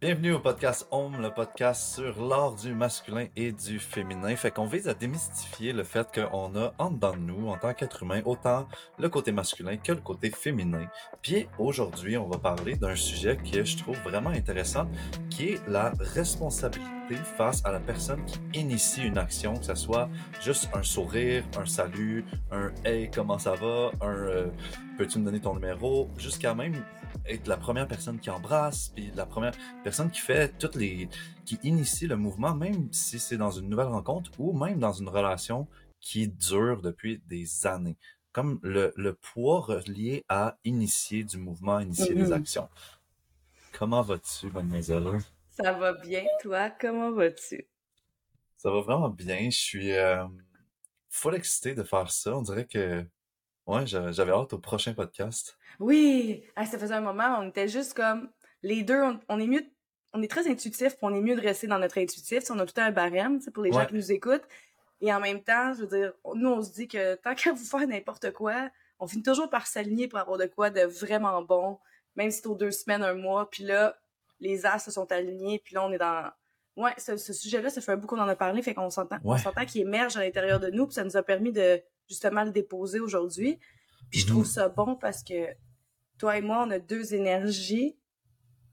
Bienvenue au podcast Home, le podcast sur l'art du masculin et du féminin. Fait qu'on vise à démystifier le fait qu'on a en dedans de nous, en tant qu'être humain, autant le côté masculin que le côté féminin. Puis aujourd'hui, on va parler d'un sujet que je trouve vraiment intéressant, qui est la responsabilité face à la personne qui initie une action, que ce soit juste un sourire, un salut, un Hey, comment ça va, un euh, Peux-tu me donner ton numéro, jusqu'à même être la première personne qui embrasse, puis la première personne qui fait toutes les, qui initie le mouvement, même si c'est dans une nouvelle rencontre ou même dans une relation qui dure depuis des années. Comme le, le poids relié à initier du mouvement, initier des Mhm. actions. Comment vas-tu, mademoiselle? Ça va bien, toi? Comment vas-tu? Ça va vraiment bien. Je suis euh, full excité de faire ça. On dirait que ouais, j'a- j'avais hâte au prochain podcast. Oui! Ah, ça faisait un moment, on était juste comme les deux, on, on est mieux, on est très intuitif, puis on est mieux de rester dans notre intuitif. On a tout un barème, pour les gens qui nous écoutent. Et en même temps, je veux dire, nous, on se dit que tant qu'à vous faire n'importe quoi, on finit toujours par s'aligner pour avoir de quoi de vraiment bon, même si c'est aux deux semaines, un mois, puis là, les as se sont alignés, puis là, on est dans... Ouais, ce, ce sujet-là, ça fait un bout qu'on en a parlé, fait qu'on s'entend on Ouais. s'entend qu'il émerge à l'intérieur de nous, puis ça nous a permis de, justement, le déposer aujourd'hui. Puis je Mhm. trouve ça bon parce que toi et moi, on a deux énergies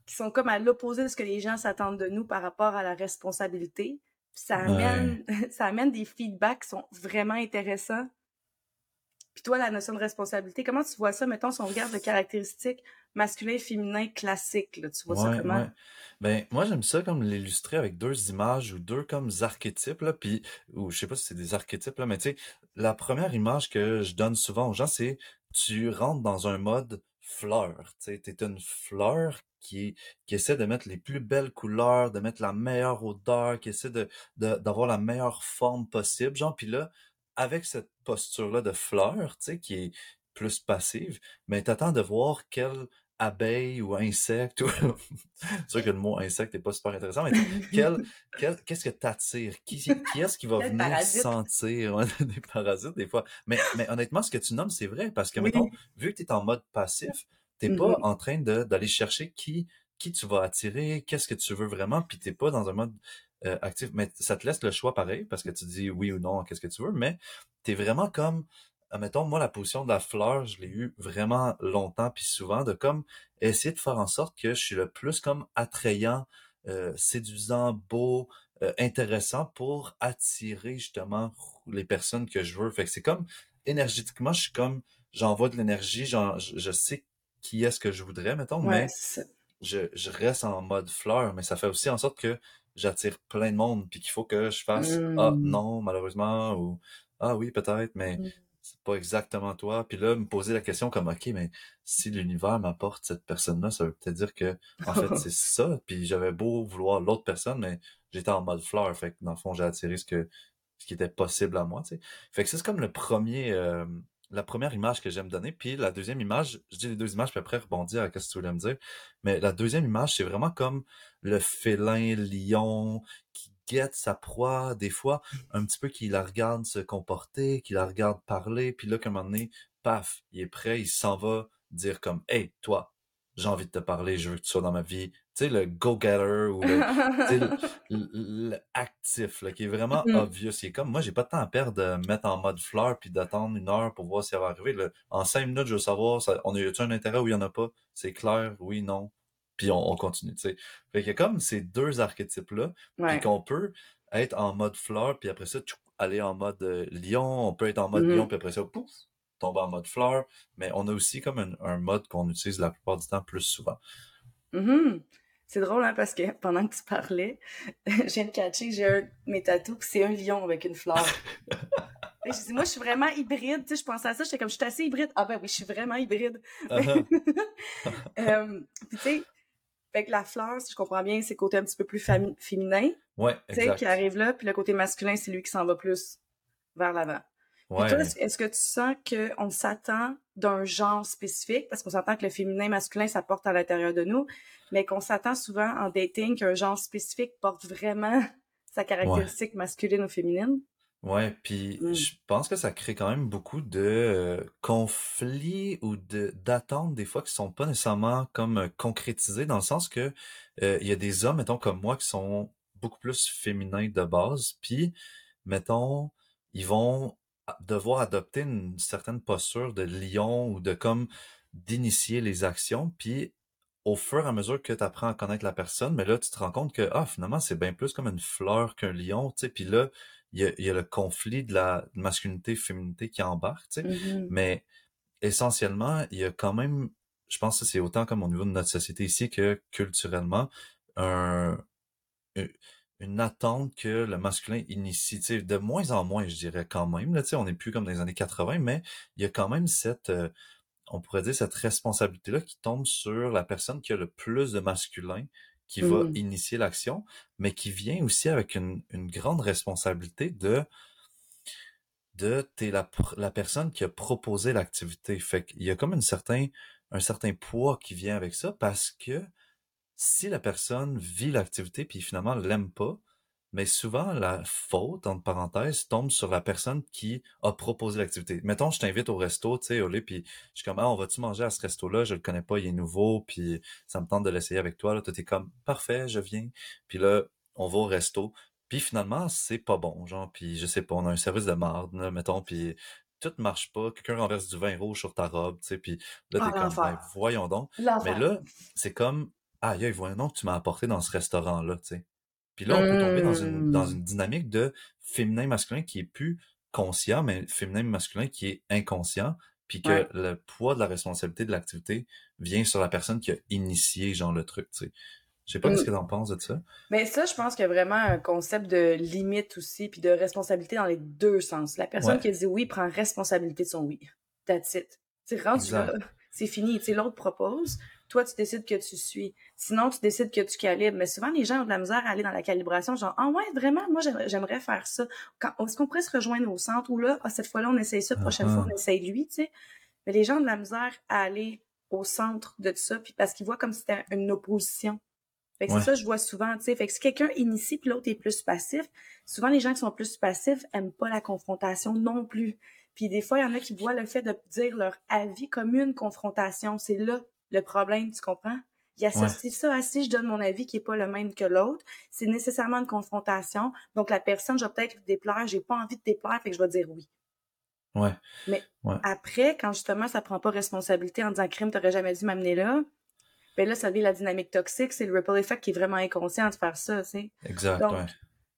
qui sont comme à l'opposé de ce que les gens s'attendent de nous par rapport à la responsabilité. Puis ça amène, ça amène des feedbacks qui sont vraiment intéressants. Puis toi, la notion de responsabilité, comment tu vois ça? Mettons, si on regarde les caractéristiques masculin et féminin classiques, là, tu vois ça comment? ouais. Ben, moi, j'aime ça comme l'illustrer avec deux images ou deux comme archétypes, là, puis, ou je sais pas si c'est des archétypes, là, mais tu sais, la première image que je donne souvent aux gens, c'est tu rentres dans un mode fleur, tu sais, t'es une fleur qui, qui essaie de mettre les plus belles couleurs, de mettre la meilleure odeur, qui essaie de, de- d'avoir la meilleure forme possible, genre, puis là, avec cette posture-là de fleur, tu sais, qui est plus passive, mais t'attends de voir quelle abeille ou insecte ou c'est sûr que le mot insecte n'est pas super intéressant, mais quel, quel, qu'est-ce que t'attires? Qui, qui est-ce qui va venir parasite. sentir? Des parasites des fois? Mais, mais honnêtement, ce que tu nommes, c'est vrai, parce que, Oui. mettons, vu que tu es en mode passif, t'es pas Mhm. en train d'aller chercher qui, qui tu vas attirer, qu'est-ce que tu veux vraiment, puis t'es pas dans un mode euh, actif. Mais ça te laisse le choix pareil, parce que tu dis oui ou non, qu'est-ce que tu veux, mais t'es vraiment comme mettons, moi, la position de la fleur, je l'ai eu vraiment longtemps puis souvent de comme essayer de faire en sorte que je suis le plus comme attrayant, euh, séduisant, beau, euh, intéressant pour attirer justement les personnes que je veux. Fait que c'est comme énergétiquement, je suis comme j'envoie de l'énergie, j'en- je, je sais qui est-ce que je voudrais, mettons, Ouais, mais je, je reste en mode fleur, mais ça fait aussi en sorte que j'attire plein de monde puis qu'il faut que je fasse ah Mm. non malheureusement ou ah oui peut-être mais Mm. C'est pas exactement toi. Puis là, me poser la question comme, OK, mais si l'univers m'apporte cette personne-là, ça veut peut-être dire que, en fait, c'est ça. Puis j'avais beau vouloir l'autre personne, mais j'étais en mode fleur. Fait que, dans le fond, j'ai attiré ce que, ce qui était possible à moi, tu sais. Fait que c'est comme le premier, euh, la première image que j'aime donner. Puis la deuxième image, je dis les deux images, puis après rebondir à ce que tu voulais me dire. Mais la deuxième image, c'est vraiment comme le félin lion qui guette sa proie, des fois, un petit peu qui la regarde se comporter, qui la regarde parler, puis là, qu'à un moment donné, paf, il est prêt, il s'en va dire comme, hey, toi, j'ai envie de te parler, je veux que tu sois dans ma vie. Tu sais, le go-getter ou le, tu sais, le, le- le actif, là, qui est vraiment Mhm. obvious. Il est comme, moi, j'ai pas de temps à perdre de me mettre en mode fleur puis d'attendre une heure pour voir si ça va arriver. là. En cinq minutes, je veux savoir, ça, on a eu un intérêt ou il y en a pas? C'est clair, oui, non. Puis on, on continue, tu sais. Fait qu'il y a comme ces deux archétypes-là, puis Ouais. qu'on peut être en mode fleur, puis après ça, tchou, aller en mode euh, lion. On peut être en mode Mhm. lion, puis après ça, pouf, tomber en mode fleur. Mais on a aussi comme un, un mode qu'on utilise la plupart du temps plus souvent. Mhm. C'est drôle, hein, parce que pendant que tu parlais, je viens de catcher, j'ai un mes tatous, c'est un lion avec une fleur. Et je dis, moi, je suis vraiment hybride. Tu sais, je pensais à ça, j'étais comme, je suis assez hybride. Ah ben oui, je suis vraiment hybride. Euh, puis tu sais, fait que la fleur, si je comprends bien, c'est le côté un petit peu plus féminin, ouais, tu sais, exact. qui arrive là, puis le côté masculin, c'est lui qui s'en va plus vers l'avant. Ouais. est-ce que tu sens qu'on s'attend d'un genre spécifique? Parce qu'on s'entend que le féminin masculin, ça porte à l'intérieur de nous, mais qu'on s'attend souvent en dating qu'un genre spécifique porte vraiment sa caractéristique masculine ou féminine? Ouais, puis Mmh. je pense que ça crée quand même beaucoup de euh, conflits ou de d'attentes des fois qui sont pas nécessairement comme euh, concrétisées dans le sens que euh, il y a des hommes, mettons comme moi, qui sont beaucoup plus féminins de base, puis mettons, ils vont a- devoir adopter une certaine posture de lion ou de comme d'initier les actions, puis au fur et à mesure que tu apprends à connaître la personne, mais là tu te rends compte que ah finalement c'est bien plus comme une fleur qu'un lion, tu sais, puis là il y a, y a le conflit de la masculinité-féminité qui embarque, tu sais. Mhm. Mais essentiellement, il y a quand même, je pense que c'est autant comme au niveau de notre société ici que culturellement, un, une une attente que le masculin initie, tu sais, de moins en moins, je dirais quand même, là, tu sais, on n'est plus comme dans les années 80, mais il y a quand même cette, euh, on pourrait dire cette responsabilité-là qui tombe sur la personne qui a le plus de masculin qui va Mhm. initier l'action, mais qui vient aussi avec une, une grande responsabilité de de t'es la, la personne qui a proposé l'activité. Fait qu'il y a comme une certain, un certain poids qui vient avec ça parce que si la personne vit l'activité puis finalement l'aime pas, mais souvent la faute, entre parenthèses, tombe sur la personne qui a proposé l'activité. Mettons, je t'invite au resto, tu sais, Olé, puis je suis comme, ah, on va-tu manger à ce resto-là? Je le connais pas, il est nouveau, puis ça me tente de l'essayer avec toi. Là, toi, t'es comme, parfait, je viens. Puis là, on va au resto. Puis finalement, c'est pas bon, genre, puis je sais pas, on a un service de marde, là, mettons, puis tout marche pas, quelqu'un renverse du vin rouge sur ta robe, tu sais, puis là, Ah, t'es comme, ben, voyons donc. Mais là, c'est comme, aïe, aïe, voyons donc, tu m'as apporté dans ce restaurant-là, tu sais. Puis là, on peut tomber dans une, dans Mmh. une dynamique de féminin-masculin qui est plus conscient, mais féminin-masculin qui est inconscient, puis que Ouais. le poids de la responsabilité de l'activité vient sur la personne qui a initié, genre, le truc, tu sais. Je sais pas qu'est-ce Mmh. que t'en penses de ça. Mais ça, je pense qu'il y a vraiment un concept de limite aussi, puis de responsabilité dans les deux sens. La personne Ouais, qui a dit oui prend responsabilité de son oui. That's it. Rendu là, c'est fini. Tu sais, l'autre propose, toi, tu décides que tu suis. Sinon, tu décides que tu calibres. Mais souvent, les gens ont de la misère à aller dans la calibration, genre, ah ouais, vraiment, moi, j'aimerais faire ça. Quand, est-ce qu'on pourrait se rejoindre au centre ou là, ah, cette fois-là, on essaye ça, prochaine fois, on essaye lui, tu sais. Mais les gens ont de la misère à aller au centre de ça, puis parce qu'ils voient comme si c'était une opposition. Fait que c'est ça que je vois souvent, tu sais. Fait que si quelqu'un initie puis l'autre est plus passif, souvent les gens qui sont plus passifs aiment pas la confrontation non plus. Puis des fois, il y en a qui voient le fait de dire leur avis comme une confrontation. C'est là le problème, tu comprends? Ils ouais, associent ça à si je donne mon avis qui est pas le même que l'autre, c'est nécessairement une confrontation. Donc la personne, je vais peut-être lui déplaire, j'ai pas envie de déplaire, fait que je vais dire oui. ouais, Mais ouais, après, quand justement ça prend pas responsabilité en disant crime, t'aurais jamais dû m'amener là, ben là, ça devient la dynamique toxique, c'est le ripple effect qui est vraiment inconscient de faire ça, tu sais. exact, Donc, ouais.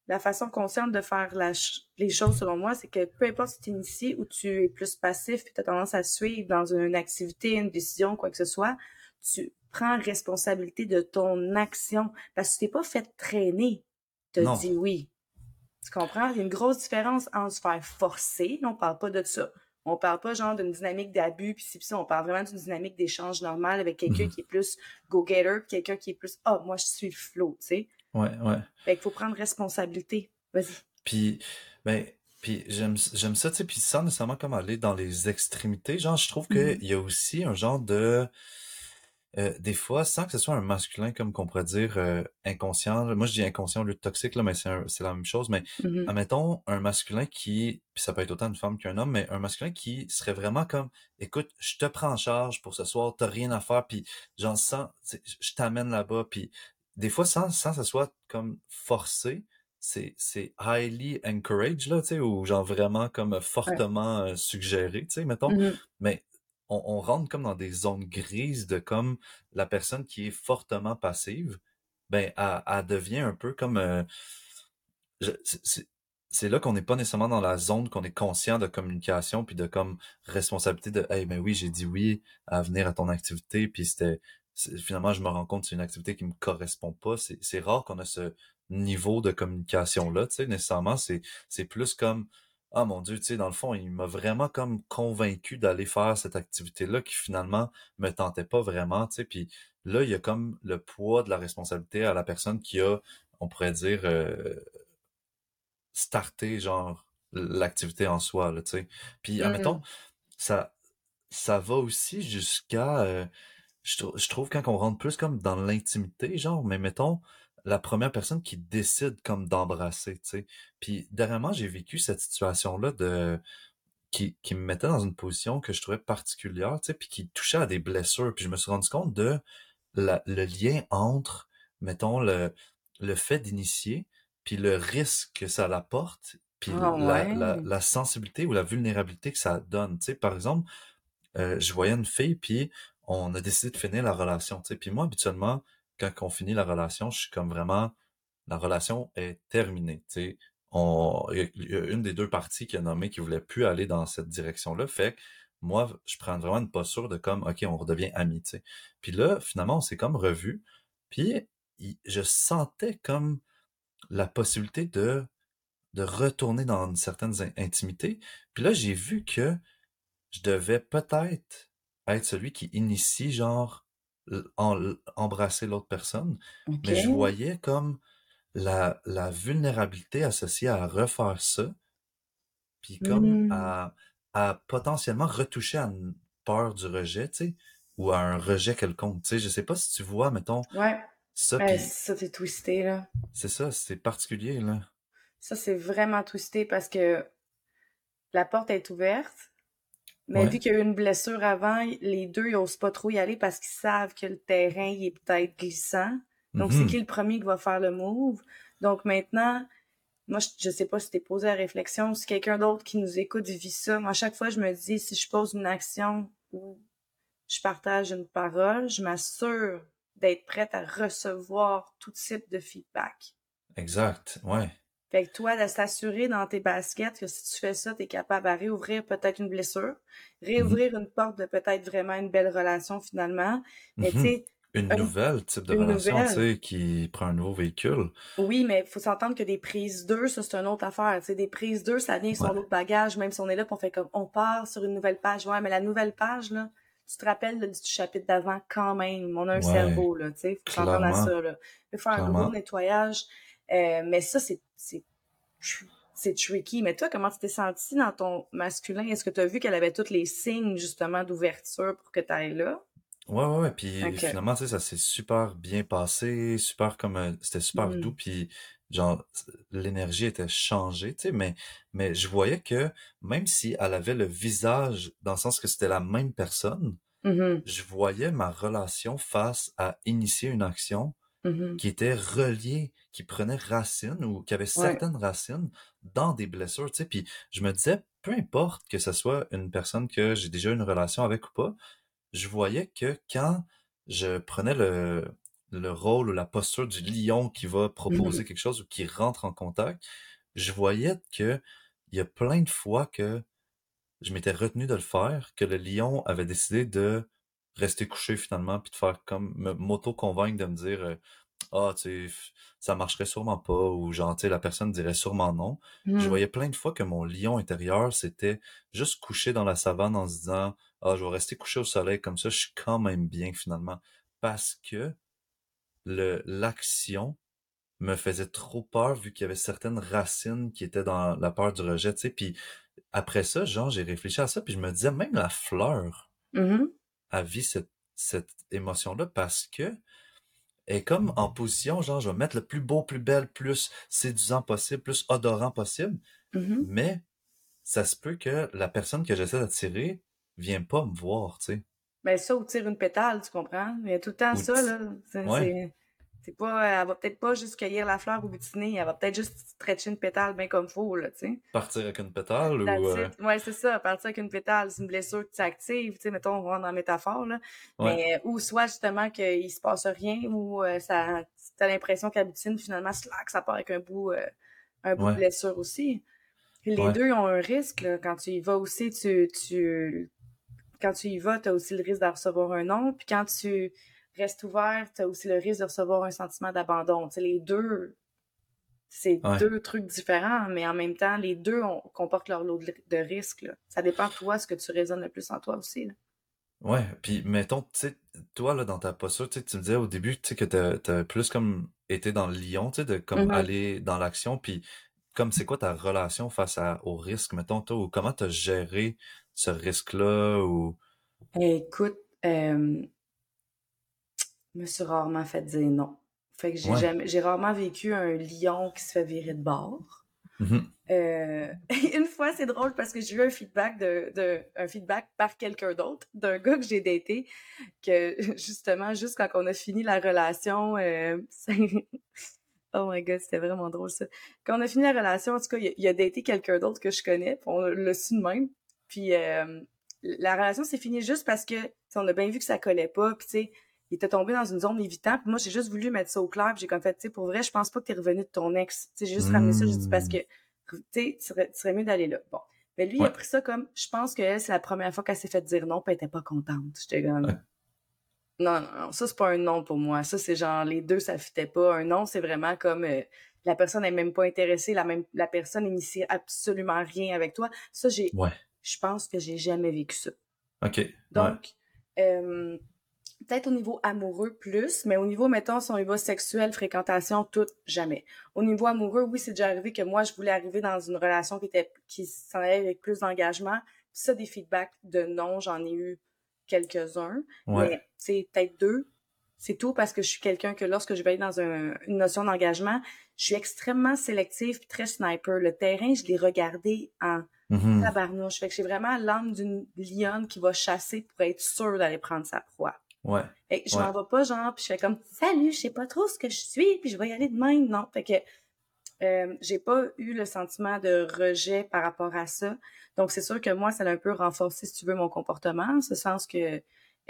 La façon consciente de faire la ch- les choses, selon moi, c'est que peu importe si tu inities ou tu es plus passif tu as tendance à suivre dans une activité, une décision, quoi que ce soit, tu prends responsabilité de ton action parce que tu t'es pas fait traîner. Tu Non, dit oui. Tu comprends? Il y a une grosse différence entre se faire forcer, on parle pas de ça. On parle pas genre d'une dynamique d'abus puis ça, on parle vraiment d'une dynamique d'échange normal avec quelqu'un Mhm. qui est plus go-getter, quelqu'un qui est plus ah, moi je suis le flow, tu sais. Ouais, ouais. Fait qu'il faut prendre responsabilité. Vas-y. Puis, ben, puis j'aime, ça, tu sais, puis sans nécessairement comme aller dans les extrémités, genre, je trouve Mhm. qu'il y a aussi un genre de, euh, des fois, sans que ce soit un masculin, comme qu'on pourrait dire, euh, inconscient, moi je dis inconscient au lieu de toxique, là, mais c'est la même chose, mais Mhm. admettons un masculin qui, puis ça peut être autant une femme qu'un homme, mais un masculin qui serait vraiment comme, écoute, je te prends en charge pour ce soir, t'as rien à faire, puis j'en sens, je t'amène là-bas, puis des fois, sans, sans que ça soit comme forcé, c'est, c'est highly encouraged, là, tu sais, ou genre vraiment comme fortement suggéré, tu sais, mettons, Mhm. mais on, on rentre comme dans des zones grises de comme la personne qui est fortement passive, ben, elle, elle devient un peu comme, euh, c'est là qu'on n'est pas nécessairement dans la zone qu'on est conscient de communication puis de comme responsabilité de hey mais oui j'ai dit oui à venir à ton activité puis c'était finalement je me rends compte que c'est une activité qui me correspond pas. C'est rare qu'on a ce niveau de communication là tu sais nécessairement. C'est plus comme ah mon Dieu tu sais dans le fond il m'a vraiment comme convaincu d'aller faire cette activité là qui finalement me tentait pas vraiment tu sais puis là il y a comme le poids de la responsabilité à la personne qui a on pourrait dire euh, starter genre l'activité en soi tu sais. Puis admettons Mhm. ça ça va aussi jusqu'à euh, je, je trouve quand on rentre plus comme dans l'intimité, genre, mais mettons, la première personne qui décide comme d'embrasser, tu sais. Puis dernièrement, j'ai vécu cette situation-là de qui, qui me mettait dans une position que je trouvais particulière, tu sais, puis qui touchait à des blessures. Puis je me suis rendu compte de la, le lien entre, mettons, le, le fait d'initier, puis le risque que ça apporte, puis Ah la, la, la sensibilité ou la vulnérabilité que ça donne. Tu sais, par exemple, euh, je voyais une fille, puis on a décidé de finir la relation. Tu sais, puis moi, habituellement, quand on finit la relation, je suis comme vraiment, la relation est terminée. On, il y a une des deux parties qui a nommé qui voulait plus aller dans cette direction-là. Fait que moi, je prends vraiment une posture de comme, OK, on redevient amis. Puis là, finalement, on s'est comme revu. Puis je sentais comme la possibilité de, de retourner dans une certaine in- intimité. Puis là, j'ai vu que je devais peut-être être celui qui initie, genre, en- embrasser l'autre personne, mais je voyais comme la, la vulnérabilité associée à refaire ça, puis comme Hmm. à, à potentiellement retoucher à une peur du rejet, tu sais, ou à un rejet quelconque, tu sais, je sais pas si tu vois, mettons, Ouais. ça, puis ça, t'es twisté, là. c'est ça, c'est particulier, là. Ça, c'est vraiment twisté parce que la porte est ouverte, mais vu qu'il y a eu une blessure avant, les deux, ils osent pas trop y aller parce qu'ils savent que le terrain, il est peut-être glissant. Donc, c'est Mhm. qui le premier qui va faire le move? Donc, maintenant, moi, je, je sais pas si t'es posé la réflexion, si quelqu'un d'autre qui nous écoute vit ça, moi, à chaque fois, je me dis, si je pose une action ou je partage une parole, je m'assure d'être prête à recevoir tout type de feedback. Exact, ouais. Fait que toi, de s'assurer dans tes baskets que si tu fais ça, tu es capable à réouvrir peut-être une blessure, Mhm. réouvrir une porte de peut-être vraiment une belle relation finalement. Mais tu Mhm. sais, Une un- nouvelle type de une relation, tu sais, qui prend un nouveau véhicule. Oui, mais il faut s'entendre que des prises 2, ça, c'est une autre affaire. Tu sais, des prises 2, ça vient avec Ouais. son autre bagage, même si on est là, puis on fait comme, on part sur une nouvelle page. Ouais, mais la nouvelle page, là, tu te rappelles là, du chapitre d'avant quand même. On a un Ouais, cerveau, là, tu sais, faut s'entendre à ça, là. Il faut faire un clairement. nettoyage. Euh, mais ça, c'est, c'est, tr- c'est tricky. Mais toi, comment tu t'es senti dans ton masculin? Est-ce que tu as vu qu'elle avait tous les signes, justement, d'ouverture pour que tu ailles là? Ouais, ouais, ouais. Puis finalement, tu sais, ça s'est super bien passé, super comme, euh, c'était super doux, Hmm. puis genre, l'énergie était changée, tu sais, mais, mais je voyais que même si elle avait le visage, dans le sens que c'était la même personne, Mhm. je voyais ma relation face à initier une action Mhm. qui était reliée, qui prenait racine ou qui avait Ouais. certaines racines dans des blessures, tu sais. Puis je me disais, peu importe que ce soit une personne que j'ai déjà une relation avec ou pas, je voyais que quand je prenais le, le rôle ou la posture du lion qui va proposer Mhm. quelque chose ou qui rentre en contact, je voyais que il y a plein de fois que je m'étais retenu de le faire, que le lion avait décidé de rester couché finalement, puis de faire comme me- m'auto-convaincre de me dire euh, ah tu ça marcherait sûrement pas ou genre tu sais la personne dirait sûrement non. Je Mhm. voyais plein de fois que mon lion intérieur s'était juste couché dans la savane en se disant ah je vais rester couché au soleil comme ça je suis quand même bien finalement parce que le l'action me faisait trop peur vu qu'il y avait certaines racines qui étaient dans la peur du rejet, tu sais. Puis après ça, genre, j'ai réfléchi à ça, puis je me disais, même la fleur Mhm. A vit cette, cette émotion-là parce que est comme en position, genre, je vais mettre le plus beau, plus belle, plus séduisant possible, plus odorant possible, Mhm. mais ça se peut que la personne que j'essaie d'attirer vienne pas me voir, tu sais. Ben ça, ou tire une pétale, tu comprends? Il y a tout le temps Ou ça, là. Ouais, c'est, pas, elle va peut-être pas juste cueillir la fleur ou butiner, elle va peut-être juste stretcher une pétale bien comme faut, là, tu sais. partir avec une pétale ou... euh? Ouais, c'est ça. Partir avec une pétale, c'est une blessure que tu actives, tu sais, mettons, on rentre dans la métaphore, là. Ouais, Mais, ou soit justement qu'il se passe rien, ou euh, ça, t'as l'impression qu'elle butine, finalement, slack, ça part avec un bout, euh, un bout de blessure aussi. Puis les ouais, deux ont un risque, là. Quand tu y vas aussi, tu, tu, quand tu y vas, tu as aussi le risque de recevoir un non. Puis quand tu restes ouvert, tu as aussi le risque de recevoir un sentiment d'abandon. Les deux, c'est ouais. deux trucs différents, mais en même temps, les deux comportent leur lot de, de risques. là. Ça dépend de toi, ce que tu résonnes le plus en toi aussi. là. Ouais, puis mettons, tu sais, toi, là, dans ta posture, tu me disais au début, tu sais, que t'as, plus comme été dans le lion, tu sais, de comme Mhm. aller dans l'action, puis comme c'est quoi ta relation face à, au risque, mettons, toi, ou comment t'as géré ce risque-là, ou... Écoute, euh, me suis rarement fait dire non. Fait que j'ai jamais, j'ai rarement vécu un lion qui se fait virer de bord. Mm-hmm. Euh, une fois, c'est drôle parce que j'ai eu un feedback de, de un feedback par quelqu'un d'autre, d'un gars que j'ai daté, que justement, juste quand on a fini la relation, euh, oh my god, c'était vraiment drôle ça. Quand on a fini la relation, en tout cas, il, a daté quelqu'un d'autre que je connais, puis on l'a su de même. Puis euh, la relation s'est finie juste parce que on a bien vu que ça collait pas, puis tu sais, il était tombé dans une zone évidente. Puis moi, j'ai juste voulu mettre ça au clair. J'ai comme fait, tu sais, pour vrai, je pense pas que t'es revenu de ton ex. Tu sais, j'ai juste ramené ça. J'ai dit parce que, tu sais, tu serais, mieux d'aller là. Bon. Mais lui, il a pris ça comme, je pense que c'est la première fois qu'elle s'est fait dire non, puis elle était pas contente. J'étais comme, non, non, non, ça, c'est pas un non pour moi. Ça, c'est genre, les deux, ça fitait pas. Un non, c'est vraiment comme, euh, la personne n'est même pas intéressée, la même, la personne n'initie absolument rien avec toi. Ça, j'ai, je pense que j'ai jamais vécu ça. OK. Donc, euh, peut-être au niveau amoureux plus, mais au niveau, mettons, son niveau sexuel, fréquentation, tout, jamais. Au niveau amoureux, oui, c'est déjà arrivé que moi, je voulais arriver dans une relation qui était, qui s'en allait avec plus d'engagement. Ça, des feedbacks de non, j'en ai eu quelques-uns. Mais, c'est peut-être deux. C'est tout parce que je suis quelqu'un que lorsque je vais être dans une notion d'engagement, je suis extrêmement sélective très sniper. Le terrain, je l'ai regardé en mm-hmm. tabarnouche. Fait que j'ai vraiment l'âme d'une lionne qui va chasser pour être sûre d'aller prendre sa proie. Ouais. Et je m'en vais pas genre, puis je fais comme salut, je sais pas trop ce que je suis, puis je vais y aller de même. Non, fait que euh, j'ai pas eu le sentiment de rejet par rapport à ça. Donc c'est sûr que moi, ça a un peu renforcé, si tu veux, mon comportement, en ce sens que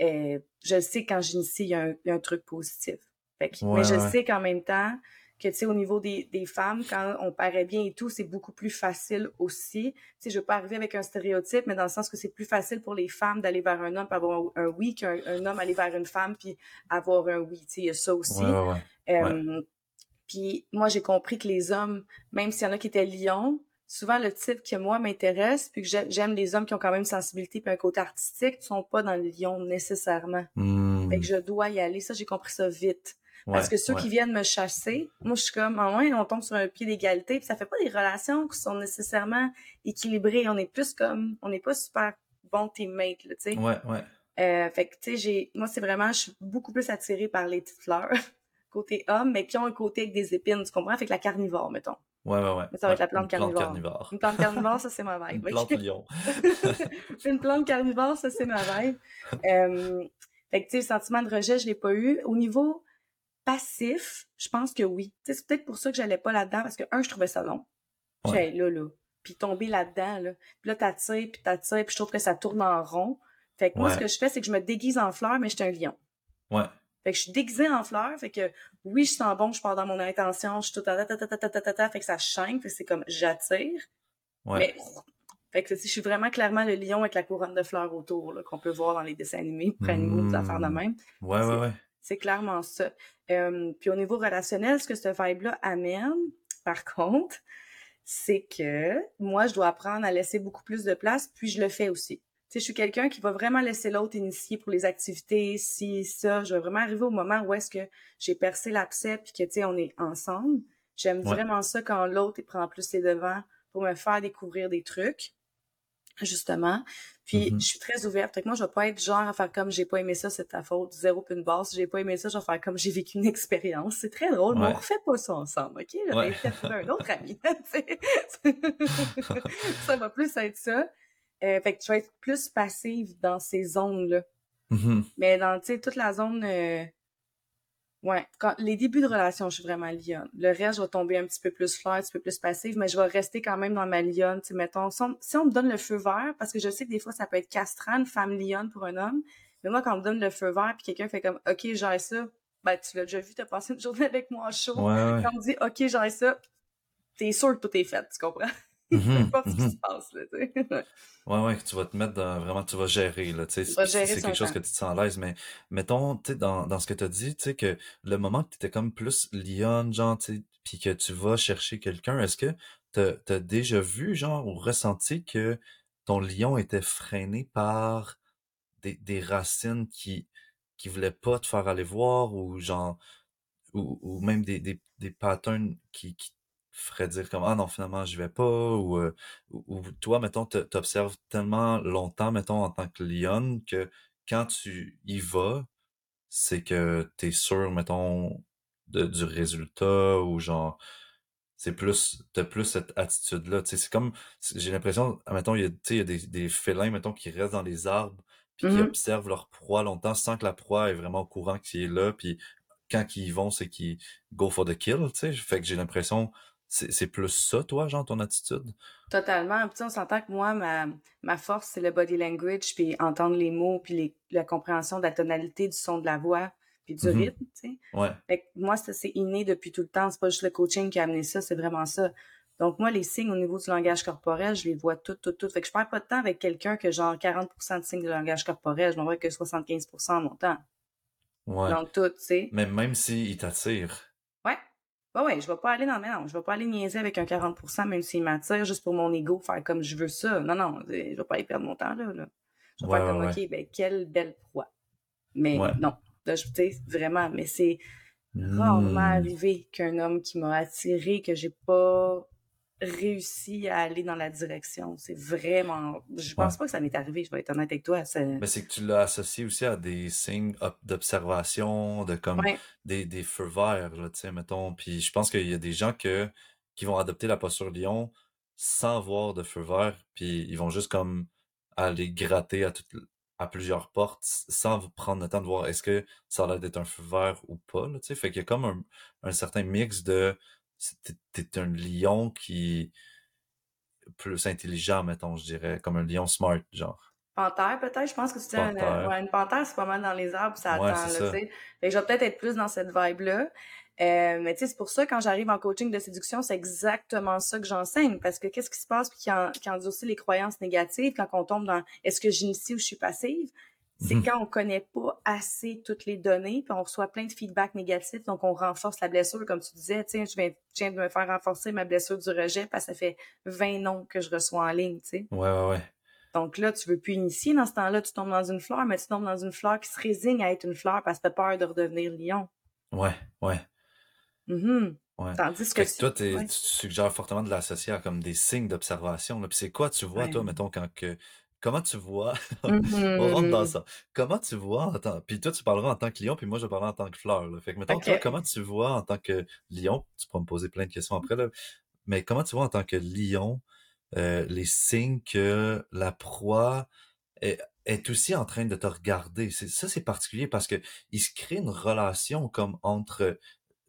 euh, je sais quand j'initie, il y, a un truc positif. Fait que, mais je sais qu'en même temps, que, tu sais, au niveau des, des femmes, quand on paraît bien et tout, c'est beaucoup plus facile aussi. Tu sais, je veux pas arriver avec un stéréotype, mais dans le sens que c'est plus facile pour les femmes d'aller vers un homme, avoir un, oui, qu'un un homme aller vers une femme, puis avoir un oui. Tu sais, il y a ça aussi. Euh, puis moi, j'ai compris que les hommes, même s'il y en a qui étaient lions, souvent le type que moi m'intéresse, puis que j'aime les hommes qui ont quand même une sensibilité puis un côté artistique, sont pas dans le lion nécessairement. Mmh. Fait que je dois y aller. Ça, j'ai compris ça vite. Parce que ceux qui viennent me chasser, moi, je suis comme, en moins, on tombe sur un pied d'égalité, puis ça fait pas des relations qui sont nécessairement équilibrées. On est plus comme, on n'est pas super bon teammate, là, tu sais. Ouais, ouais. Euh, fait que, tu sais, j'ai, moi, c'est vraiment, je suis beaucoup plus attirée par les petites fleurs, côté homme, mais qui ont un côté avec des épines, tu comprends? Fait que la carnivore, mettons. Ouais, ouais, ouais. Mais ça va être la plante, carnivore. carnivore. Une plante carnivore, ça, c'est ma vibe. Une plante lion. Une plante carnivore, ça, c'est ma vibe. Euh, fait que, tu sais, le sentiment de rejet, je l'ai pas eu. Au niveau passif, je pense que oui. C'est peut-être pour ça que j'allais pas là-dedans, parce que, un, je trouvais ça long. Ouais. là, là. Puis tomber là-dedans, là. Puis là, t'attires, puis t'attires, puis je trouve que ça tourne en rond. Fait que moi, ce que je fais, c'est que je me déguise en fleur, mais je suis un lion. Ouais. Fait que je suis déguisée en fleur, fait que oui, je sens bon, je pars dans mon intention, je suis tout ta ta ta ta ta ta fait que ça chaîne, fait que c'est comme j'attire. Ouais. Mais fait que je suis vraiment clairement le lion avec la couronne de fleurs autour qu'on peut voir dans les dessins animés pour animaux, des affaires de même. Ouais, ouais, ouais. C'est clairement ça. Euh, puis au niveau relationnel, ce que ce vibe-là amène, par contre, c'est que moi, je dois apprendre à laisser beaucoup plus de place, puis je le fais aussi. Tu sais, je suis quelqu'un qui va vraiment laisser l'autre initier pour les activités, si, ça. Je vais vraiment arriver au moment où est-ce que j'ai percé l'abcès, puis que, tu sais, on est ensemble. J'aime vraiment ça quand l'autre prend plus les devants pour me faire découvrir des trucs justement. Puis mm-hmm. je suis très ouverte. Fait que moi, je vais pas être genre à faire comme j'ai pas aimé ça, c'est ta faute, zéro puis une. J'ai pas aimé ça, je vais faire comme j'ai vécu une expérience. C'est très drôle, mais on refait pas ça ensemble, OK? J'aurais trouver un autre ami. ça va plus être ça. Euh, fait que tu vas être plus passive dans ces zones-là. Mm-hmm. Mais dans, tu sais, toute la zone euh, Ouais, quand les débuts de relation, je suis vraiment lionne. Le reste, je vais tomber un petit peu plus fleur, un petit peu plus passive, mais je vais rester quand même dans ma lionne. Tu sais, mettons, si on, me donne le feu vert, parce que je sais que des fois, ça peut être castrant, une femme lionne pour un homme, mais moi, quand on me donne le feu vert, puis quelqu'un fait comme, OK, j'ai ça, ben, tu l'as déjà vu, t'as passé une journée avec moi en show. Quand on me dit, OK, j'ai ça, t'es sûr que tout est fait, tu comprends? Mm pas ce qui se passe, là, ouais, ouais, tu vas te mettre dans, vraiment, tu vas gérer, là, tu sais. C'est quelque chose que tu te sens à l'aise, mais mettons, tu sais, dans, dans ce que tu as dit, tu sais, que le moment que tu étais comme plus lionne, genre, tu sais, puis que tu vas chercher quelqu'un, est-ce que tu as déjà vu, genre, ou ressenti que ton lion était freiné par des, des racines qui, qui voulaient pas te faire aller voir, ou genre, ou, ou même des, des, des patterns qui, qui ferait dire comme ah non finalement je vais pas ou, euh, ou, toi mettons t'observes tellement longtemps mettons en tant que lionne que quand tu y vas c'est que t'es sûr, mettons, de, du résultat ou genre, c'est plus, t'as plus cette attitude-là. Tu sais, c'est comme, j'ai l'impression, mettons, il y a, y des, des félins, mettons, qui restent dans les arbres puis qui Mhm. observent leur proie longtemps sans que la proie est vraiment au courant qu'il est là, puis quand ils y vont, c'est qu'ils go for the kill, tu sais. Fait que j'ai l'impression, c'est c'est plus ça, toi, genre, ton attitude? Totalement. Puis on s'entend que moi, ma, ma force, c'est le body language, puis entendre les mots, puis les, la compréhension de la tonalité, du son de la voix, puis du Mhm. rythme, tu sais. Ouais. Fait que moi, ça, c'est inné depuis tout le temps. C'est pas juste le coaching qui a amené ça, c'est vraiment ça. Donc, moi, les signes au niveau du langage corporel, je les vois tout, tout, tout. Fait que je perds pas de temps avec quelqu'un que genre 40% de signes de langage corporel, je m'en vois que 75% de mon temps. Ouais. Donc, tout, tu sais. Mais même s'il t'attire. Ouais. Ouais, je vais pas aller dans le mélange. Je vais pas aller niaiser avec un 40%, même s'il m'attire, juste pour mon ego, faire comme je veux ça. Non, non, je vais pas aller perdre mon temps, là. là. Je vais Ouais, faire comme, ouais, OK, ben, quelle belle proie. Mais Ouais. non, là, je, vraiment, mais c'est rarement Hmm. arrivé qu'un homme qui m'a attiré, que j'ai pas réussi à aller dans la direction. C'est vraiment... Je pense pas que ça m'est arrivé, je vais être honnête avec toi. Mais c'est que tu l'as associé aussi à des signes d'observation, de comme Ouais. des, des feux verts, tu sais, mettons. Puis je pense qu'il y a des gens que, qui vont adopter la posture lion sans voir de feu vert, puis ils vont juste comme aller gratter à, à plusieurs portes sans vous prendre le temps de voir est-ce que ça a l'air d'être un feu vert ou pas, tu sais. Fait qu'il y a comme un, un certain mix de t'es un lion qui plus intelligent, mettons, je dirais, comme un lion smart, genre. Panthère, peut-être. Je pense que tu dis un- Panthère. ouais, une panthère, c'est pas mal dans les arbres, ça Ouais, attend, là, ça. tu sais. Fait que je vais peut-être être plus dans cette vibe-là. Euh, mais tu sais, c'est pour ça, quand j'arrive en coaching de séduction, c'est exactement ça que j'enseigne. Parce que qu'est-ce qui se passe puis qui, en, qui endurcit les croyances négatives quand on tombe dans est-ce que j'initie ou je suis passive? C'est Mhm. quand on connaît pas assez toutes les données, puis on reçoit plein de feedback négatifs, donc on renforce la blessure, comme tu disais, tiens, je viens, je viens de me faire renforcer ma blessure du rejet parce que ça fait 20 noms que je reçois en ligne, tu sais. Ouais, ouais, ouais. Donc là, tu veux plus initier. Dans ce temps-là, tu tombes dans une fleur, mais tu tombes dans une fleur qui se résigne à être une fleur parce que t'as peur de redevenir lion. Ouais, ouais, Mhm. ouais. Tandis que toi, ouais. tu suggères fortement de l'associer à comme des signes d'observation. Puis c'est quoi tu vois, Ouais. toi, mettons, quand que. Comment tu vois? On rentre dans Mhm. ça. Comment tu vois en tant. Puis toi, tu parleras en tant que lion, puis moi, je parlerai en tant que fleur. là. Fait que, mettons, Ok. toi, comment tu vois en tant que lion? Tu pourras me poser plein de questions après, là. Mais comment tu vois en tant que lion euh, les signes que la proie est, est aussi en train de te regarder? C'est, ça, c'est particulier parce que il se crée une relation comme entre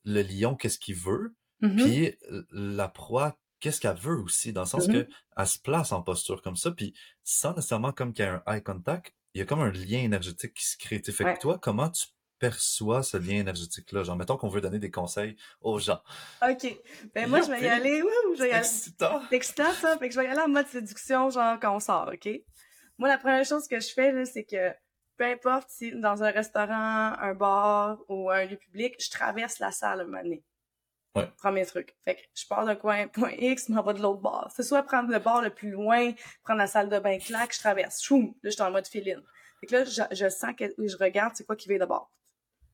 le lion, qu'est-ce qu'il veut, Mhm. puis euh, la proie, qu'est-ce qu'elle veut aussi, dans le sens Mhm. que elle se place en posture comme ça, puis sans nécessairement comme qu'il y a un eye contact, il y a comme un lien énergétique qui se crée. Fait Ouais. que toi, comment tu perçois ce lien énergétique-là? Genre, mettons qu'on veut donner des conseils aux gens. OK. Ben moi, je vais y aller. Wouh, je vais y C'est aller. excitant! C'est excitant, ça. Fait que je vais y aller en mode séduction, genre quand on sort, OK? Moi, la première chose que je fais, là, c'est que peu importe si dans un restaurant, un bar ou un lieu public, je traverse la salle un moment donné. Ouais. Premier truc. Fait que je pars d'un coin, point X, m'en vais de l'autre bar. C'est soit prendre le bar le plus loin, prendre la salle de bain claque, je traverse. Choum! Là, je suis en mode filine. Fait que là, je, je sens que je regarde c'est quoi qui vient d'abord.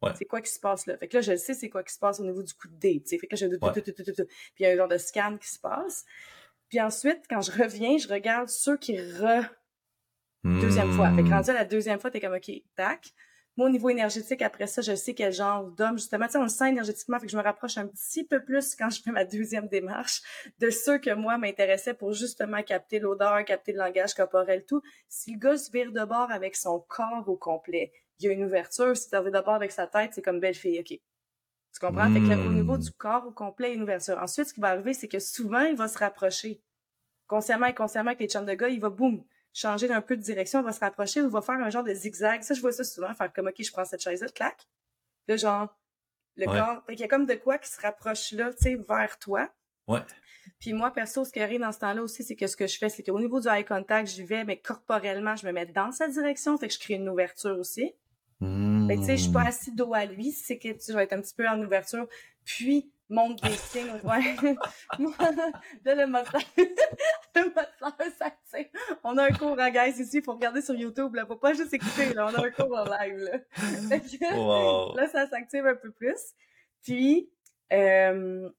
Ouais. C'est quoi qui se passe là? Fait que là, je sais c'est quoi qui se passe au niveau du coup de dé. Fait que là, je Ouais. tout, tout, tout, tout, tout. Puis il y a un genre de scan qui se passe. Puis ensuite, quand je reviens, je regarde ceux qui re deuxième fois. Fait que Hmm. rendu à la deuxième fois, t'es comme, OK, tac. Moi, au niveau énergétique, après ça, je sais quel genre d'homme, justement, tu sais, on le sent énergétiquement, fait que je me rapproche un petit peu plus quand je fais ma deuxième démarche de ceux que moi m'intéressaient pour justement capter l'odeur, capter le langage corporel, tout. Si le gars se vire de bord avec son corps au complet, il y a une ouverture. Si tu vire de bord avec sa tête, c'est comme belle fille, OK? Tu comprends? Fait que là, au niveau Hmm. du corps au complet, il y a une ouverture. Ensuite, ce qui va arriver, c'est que souvent, il va se rapprocher. Consciemment et consciemment avec les chums de gars, il va boum, changer d'un peu de direction, va se rapprocher ou va faire un genre de zigzag. Ça, je vois ça souvent, faire comme, OK, je prends cette chaise-là, clac. Là, genre, le Ouais. corps, fait qu'il y a comme de quoi qui se rapproche là, tu sais, vers toi. Ouais. Puis moi, perso, ce qui arrive dans ce temps-là aussi, c'est que ce que je fais, c'est qu'au niveau du eye contact, j'y vais, mais corporellement, je me mets dans sa direction, fait que je crée une ouverture aussi. Hmm. Fait que, tu sais, je suis pas assis dos à lui, c'est que tu vas être un petit peu en ouverture, puis monte des signes, ouais. Moi, là, le mode le mode fleur s'active. On a un cours en guys ici, faut regarder sur YouTube, là, faut pas juste écouter, là, on a un cours en live, là. Fait que, Wow. là, ça s'active un peu plus. Puis, euh,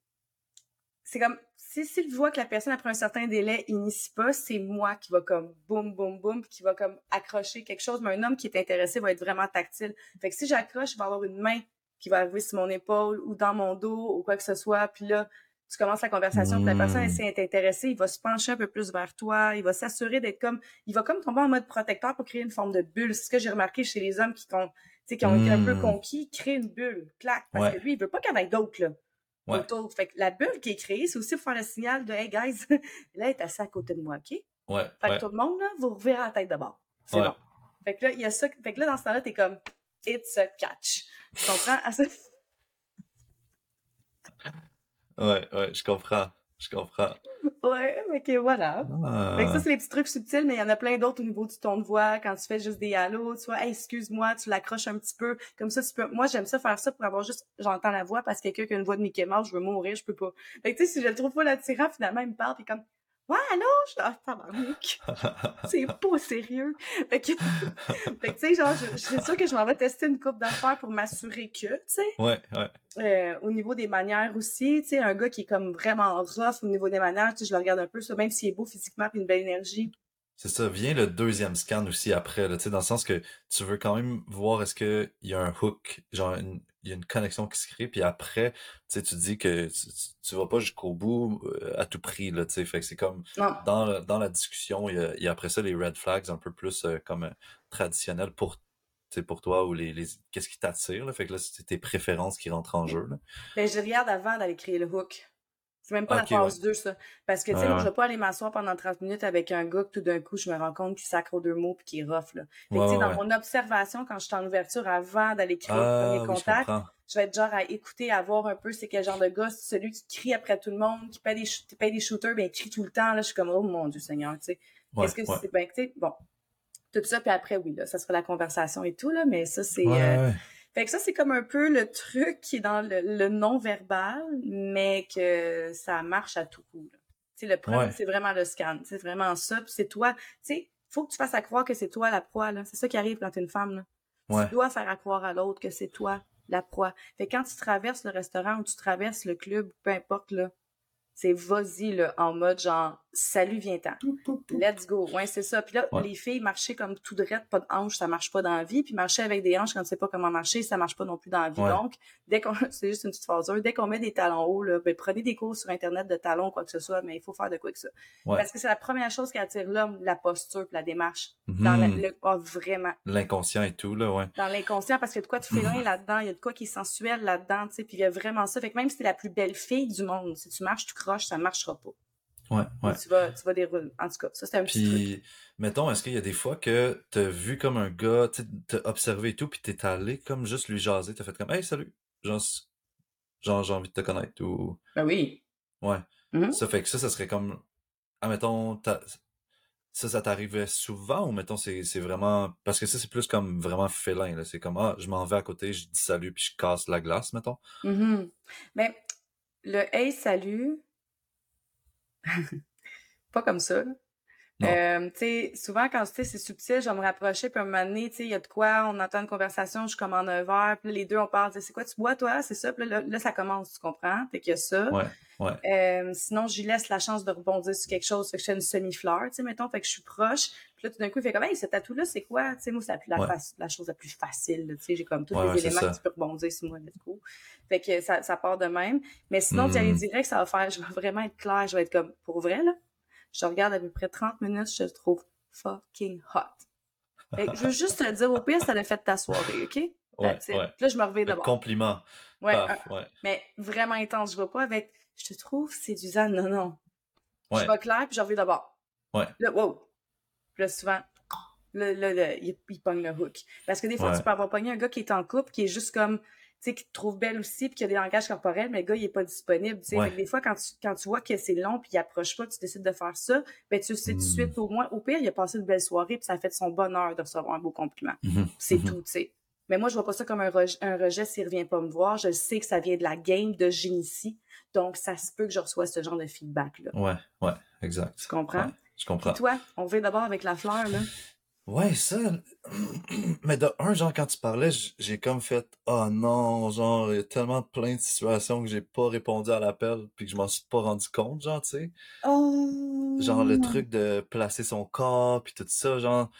c'est comme, si s'il voit que la personne, après un certain délai, initie pas, c'est moi qui va comme boum, boum, boum, qui va comme accrocher quelque chose. Mais un homme qui est intéressé va être vraiment tactile. Fait que si j'accroche, il va avoir une main qui va arriver sur mon épaule ou dans mon dos ou quoi que ce soit. Puis là, tu commences la conversation, la personne elle s'est intéressée, il va se pencher un peu plus vers toi, il va s'assurer d'être comme, il va comme tomber en mode protecteur pour créer une forme de bulle. C'est ce que j'ai remarqué chez les hommes qui ont, qui ont été un peu hmm. conquis, créer une bulle, clac, parce que lui, il veut pas qu'il y en ait d'autres, là. Autour. Fait que la bulle qui est créée, c'est aussi pour faire le signal de Hey guys, là, est assez à côté de moi, OK? Ouais. Fait que tout le monde, là, vous reverrez la tête d'abord. C'est bon. Fait que là, il y a ça. Fait que là, dans ce temps-là, t'es comme It's a catch. Tu comprends? Ouais, ouais, je comprends. Je comprends. Ouais, voilà. Fait que ça, ah. c'est les petits trucs subtils, mais il y en a plein d'autres au niveau du ton de voix. Quand tu fais juste des halos, tu vois, hey, excuse-moi, tu l'accroches un petit peu. Comme ça, tu peux. Moi, j'aime ça faire ça pour avoir juste, j'entends la voix parce que quelqu'un qui a une voix de Mickey Mouse, je veux mourir, je peux pas. Fait que tu sais, si je le trouve pas l'attirant, finalement, il me parle, puis comme, Ouais, allô? Je suis ah, tabarnak. c'est pas sérieux. Fait que, fait que tu sais, genre, je, suis sûre que je m'en vais tester une coupe d'affaires pour m'assurer que, tu sais. Ouais, ouais. Euh, au niveau des manières aussi, tu sais, un gars qui est comme vraiment rough au niveau des manières, tu sais, je le regarde un peu, ça, même s'il est beau physiquement et une belle énergie. C'est ça, vient le deuxième scan aussi après, tu sais, dans le sens que tu veux quand même voir est-ce qu'il y a un hook, genre une, il y a une connexion qui se crée, puis après, tu dis que tu, tu vas pas jusqu'au bout euh, à tout prix, là, tu sais, fait que c'est comme, dans, dans la discussion, il y, a, après ça les red flags un peu plus euh, comme euh, traditionnels pour pour toi ou les, les qu'est-ce qui t'attire là? Fait que là c'est tes préférences qui rentrent en jeu là. Ben je regarde avant d'aller créer le hook c'est même pas la phase 2, ça. Parce que, tu sais, moi, je vais pas aller m'asseoir pendant 30 minutes avec un gars que tout d'un coup, je me rends compte qu'il sacre aux deux mots puis qu'il est rough, là. Fait que, dans mon observation, quand je suis en ouverture avant d'aller créer le ah, premier contact, je, vais être genre à écouter, à voir un peu c'est quel genre de gars, celui qui crie après tout le monde, qui paye des, paye des shooters, ben, il crie tout le temps, là. Je suis comme, oh mon Dieu Seigneur, tu sais. Qu'est-ce que c'est, ben, tu sais, bon. Tout ça, puis après, oui, là, ça sera la conversation et tout, là, mais ça, c'est, euh, fait que ça, c'est comme un peu le truc qui est dans le, non-verbal, mais que ça marche à tout coup. Tu le premier, c'est vraiment le scan. C'est vraiment ça. c'est toi. Tu sais, faut que tu fasses à croire que c'est toi la proie. C'est ça qui arrive quand t'es une femme. Tu dois faire à croire à l'autre que c'est toi la proie. Fait que quand tu traverses le restaurant ou tu traverses le club, peu importe, là, c'est vas-y là en mode genre salut viens-t'en. Let's go. Ouais c'est ça. Puis là les filles marcher comme tout droit pas de hanches ça marche pas dans la vie. Puis marcher avec des hanches quand tu sais pas comment marcher ça marche pas non plus dans la vie. Donc dès qu'on c'est juste une petite phase dès qu'on met des talons hauts là ben prenez des cours sur internet de talons quoi que ce soit mais il faut faire de quoi que ça. Parce que c'est la première chose qui attire l'homme la posture la démarche. Dans mhm. le, oh, vraiment. L'inconscient et tout là ouais. Dans l'inconscient parce que de quoi tu fais loin là-dedans il y a de quoi qui est sensuel là-dedans tu sais puis il y a vraiment ça. Fait que même si t'es la plus belle fille du monde si tu marches tu ça marchera pas. Ouais, ouais. Tu vas, tu vas. En tout cas, ça, c'est un petit Puis, mettons, est-ce qu'il y a des fois que t'as vu comme un gars, t'as observé et tout, puis t'es allé comme juste lui jaser, t'as fait comme, hey, salut, genre, genre j'ai envie de te connaître, ou... Ben oui. Ouais. Mm-hmm. Ça fait que ça, ça serait comme, ah, mettons, ça, ça t'arrivait souvent, ou mettons, c'est vraiment, parce que ça, c'est plus comme vraiment félin, là, c'est comme, ah, je m'en vais à côté, je dis salut, puis je casse la glace, mettons. Mm Mais, le hey, salut, pas comme ça. Euh, tu sais, souvent quand c'est subtil, je vais me rapprocher, puis un moment donné, tu sais, il y a de quoi, on entend une conversation, je commande un verre, puis les deux, on parle, c'est quoi tu bois, toi? C'est ça, puis là, là, ça commence, tu comprends? Fait qu'il y a ça. Ouais, ouais. Euh, sinon, j'y laisse la chance de rebondir sur quelque chose, fait que je fais une semi-fleur, tu sais, mettons, fait que je suis proche, puis là, tout d'un coup, il fait comme, hey, ce tatou-là, c'est quoi? Tu sais, moi, c'est la, la, chose la plus facile, tu sais, j'ai comme tous les éléments que tu peux rebondir sur moi, du coup. Fait que ça, ça part de même. Mais sinon, tu allais hmm. direct, ça va faire, je vais vraiment être clair, je vais être comme, pour vrai, là, je regarde à peu près 30 minutes, je te trouve fucking hot. je veux juste te dire, au pire, ça l'a fait ta soirée, OK? Ouais, Là, je me reviens d'abord. Compliment. Ouais, Mais vraiment intense. Je vais pas avec, je te trouve séduisant. Non, non. Je vais clair, puis je reviens d'abord. Ouais. Là, wow. Puis là, souvent, là, là, il, il pogne le hook. Parce que des fois, tu peux avoir pogné un gars qui est en couple, qui est juste comme, tu sais, qui te trouve belle aussi, puis qui a des langages corporels, mais le gars, il est pas disponible, tu sais. Des fois, quand tu, quand tu vois que c'est long, puis il approche pas, tu décides de faire ça, ben tu sais tout de hmm. suite, au moins, au pire, il a passé une belle soirée, puis ça a fait son bonheur de recevoir un beau compliment. Mhm. C'est mhm. tout, tu sais. Mais moi, je vois pas ça comme un, rejet, un rejet s'il revient pas me voir. Je sais que ça vient de la game de Génicie. Donc, ça se peut que je reçois ce genre de feedback-là. Ouais, ouais, exact. Tu comprends? Je comprends. toi, on vient d'abord avec la fleur, là. Ouais, ça. Mais de un, genre, quand tu parlais, j'ai comme fait, oh non, genre, il y a tellement plein de situations que j'ai pas répondu à l'appel, puis que je m'en suis pas rendu compte, genre, tu sais. Genre, le Oh! truc de placer son corps, puis tout ça, genre,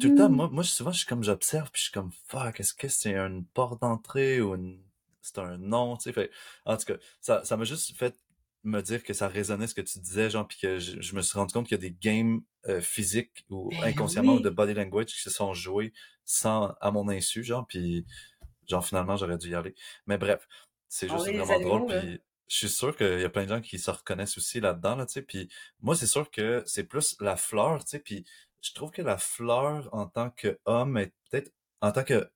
tout le temps, Mhm. moi, moi, souvent, je suis comme, j'observe, puis je suis comme, fuck, est-ce que c'est une porte d'entrée ou une... c'est un nom, tu sais. Fait, en tout cas, ça, ça m'a juste fait me dire que ça résonnait ce que tu disais, genre, puis que je, je me suis rendu compte qu'il y a des games euh, physiques ou Ben inconsciemment ou de body language qui se sont joués sans, à mon insu, genre, puis genre, finalement, j'aurais dû y aller. Mais bref, c'est On juste vraiment drôle, animaux, puis je suis sûr qu'il y a plein de gens qui se reconnaissent aussi là-dedans, là, tu sais, puis moi, c'est sûr que c'est plus la fleur, tu sais, puis je trouve que la fleur en tant qu'homme est peut-être, en tant que,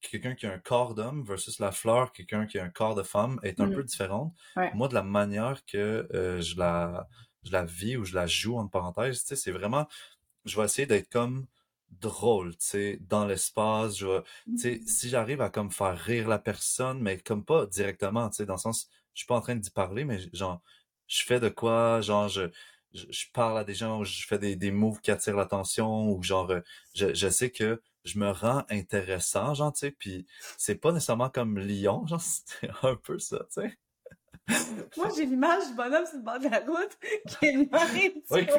quelqu'un qui a un corps d'homme versus la fleur, quelqu'un qui a un corps de femme, est un Mhm. peu différente. Ouais. Moi, de la manière que euh, je la, je la vis ou je la joue, tu sais, c'est vraiment, je vais essayer d'être comme drôle, tu sais, dans l'espace, je vais, tu sais, si j'arrive à comme faire rire la personne, mais comme pas directement, tu sais, dans le sens, je suis pas en train d'y parler, mais genre, je fais de quoi, genre, je, je, je parle à des gens, ou je fais des, des moves qui attirent l'attention, ou genre, euh, je, je sais que je me rends intéressant, genre, tu sais, puis c'est pas nécessairement comme lion, genre, c'est un peu ça, tu sais. Moi, j'ai l'image du bonhomme sur le bord de la route qui est de Oui, qui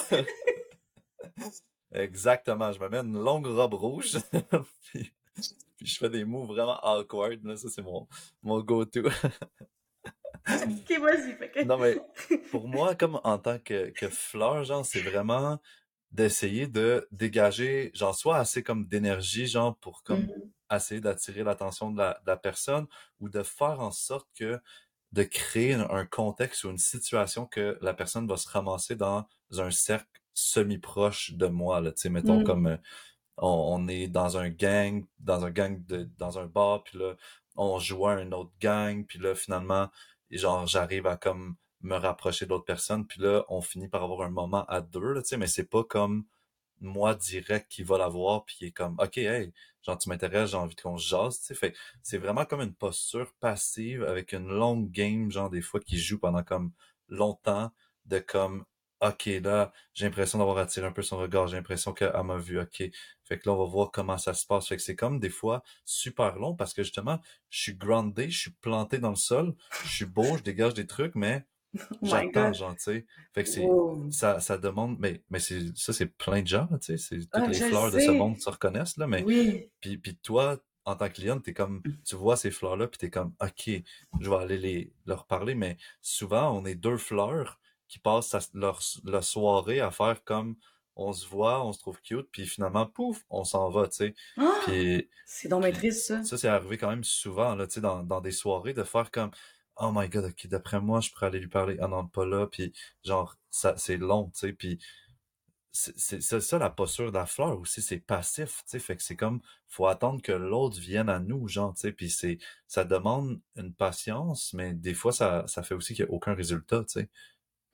fait. Exactement, je me mets une longue robe rouge, puis, puis je fais des moves vraiment awkward, là, ça c'est mon, mon go-to. Ok, vas-y. Que... Non mais, pour moi, comme en tant que, que fleur, genre, c'est vraiment d'essayer de dégager, genre, soit assez comme d'énergie, genre, pour comme Mhm. essayer d'attirer l'attention de la, de la personne, ou de faire en sorte que, de créer un, un contexte ou une situation que la personne va se ramasser dans un cercle semi-proche de moi, là, tu sais, mettons Mhm. comme, euh, on, on est dans un gang, dans un gang de, dans un bar, puis là, on joue à un autre gang, puis là, finalement, genre, j'arrive à comme me rapprocher d'autres personnes, puis là, on finit par avoir un moment à deux, là, mais c'est pas comme moi direct qui va la voir, puis qui est comme, OK, hey, genre, tu m'intéresses, j'ai envie qu'on se jase, tu fait c'est vraiment comme une posture passive avec une longue game, genre, des fois, qui joue pendant comme longtemps, de comme, OK, là, j'ai l'impression d'avoir attiré un peu son regard, j'ai l'impression qu'elle m'a vu, OK. Fait que là, on va voir comment ça se passe. Fait que c'est comme des fois super long parce que justement, je suis groundé, je suis planté dans le sol, je suis beau, je dégage des trucs, mais Oh God. genre, tu sais. Fait que c'est, Wow. ça, ça demande, mais, mais c'est, ça, c'est plein de gens, tu sais. C'est, toutes Ah, les fleurs de ce monde se reconnaissent, là, mais, Oui. puis, puis toi, en tant que lionne, t'es comme, tu vois ces fleurs-là, puis t'es comme, OK, je vais aller les, leur parler, mais souvent, on est deux fleurs qui passent leur, leur soirée à faire comme, on se voit, on se trouve cute, puis finalement, pouf, on s'en va, tu sais. Ah! C'est donc puis triste, ça. ça, c'est arrivé quand même souvent, là, tu sais, dans, dans des soirées, de faire comme, oh my god, ok, d'après moi, je pourrais aller lui parler, ah non, pas là, puis genre, ça, c'est long, tu sais, puis c'est ça, la posture de la fleur aussi, c'est passif, tu sais, fait que c'est comme, faut attendre que l'autre vienne à nous, genre, tu sais, puis c'est, ça demande une patience, mais des fois, ça, ça fait aussi qu'il n'y a aucun résultat, tu sais.